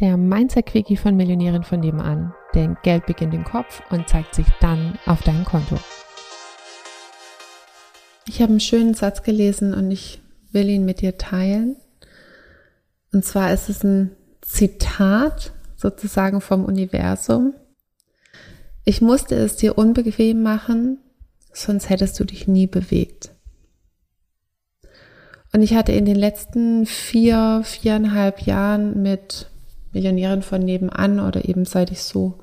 der Mindset-Quickie von Millionären von nebenan. Denn Geld beginnt im Kopf und zeigt sich dann auf deinem Konto. Ich habe einen schönen Satz gelesen und ich will ihn mit dir teilen. Und zwar ist es ein Zitat sozusagen vom Universum. Ich musste es dir unbequem machen, sonst hättest du dich nie bewegt. Und ich hatte in den letzten vier, viereinhalb Jahren mit Millionären von nebenan oder eben seit ich so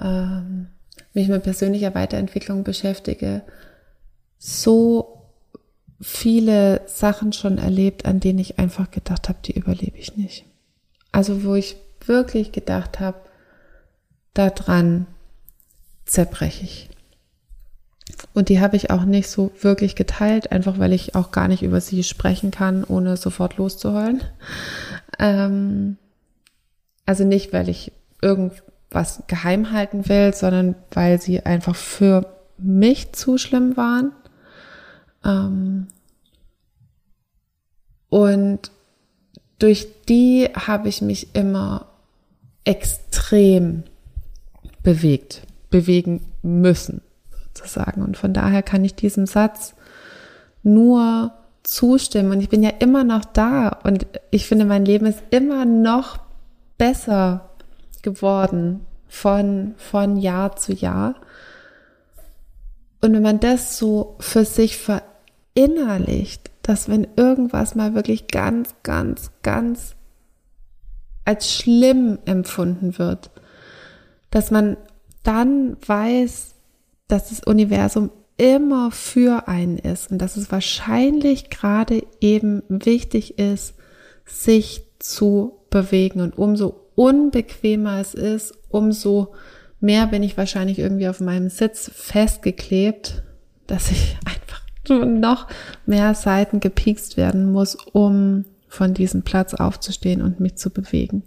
ähm, mich mit persönlicher Weiterentwicklung beschäftige, so viele Sachen schon erlebt, an denen ich einfach gedacht habe, die überlebe ich nicht. Also wo ich wirklich gedacht habe, daran zerbreche ich. Und die habe ich auch nicht so wirklich geteilt, einfach weil ich auch gar nicht über sie sprechen kann, ohne sofort loszuheulen. Ähm, also nicht, weil ich irgendwas geheim halten will, sondern weil sie einfach für mich zu schlimm waren. Ähm, und durch die habe ich mich immer extrem bewegt, bewegen müssen sozusagen. Und von daher kann ich diesem Satz nur zustimmen. Und ich bin ja immer noch da und ich finde, mein Leben ist immer noch besser geworden von, von Jahr zu Jahr. Und wenn man das so für sich verinnerlicht, dass wenn irgendwas mal wirklich ganz, ganz, ganz als schlimm empfunden wird, dass man dann weiß, dass das Universum immer für einen ist und dass es wahrscheinlich gerade eben wichtig ist, sich zu bewegen. Und umso unbequemer es ist, umso mehr bin ich wahrscheinlich irgendwie auf meinem Sitz festgeklebt, dass ich einfach noch mehr Seiten gepiekst werden muss, um von diesem Platz aufzustehen und mich zu bewegen.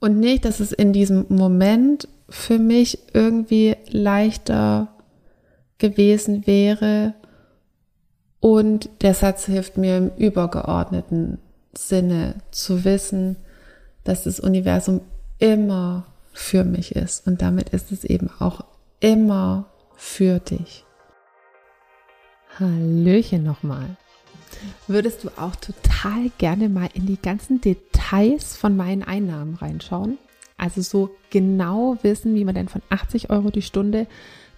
Und nicht, dass es in diesem Moment für mich irgendwie leichter gewesen wäre. Und der Satz hilft mir im übergeordneten Sinne zu wissen, dass das Universum immer für mich ist. Und damit ist es eben auch immer für dich. Hallöchen nochmal. Würdest du auch total gerne mal in die ganzen Details von meinen Einnahmen reinschauen? Also so genau wissen, wie man denn von 80 Euro die Stunde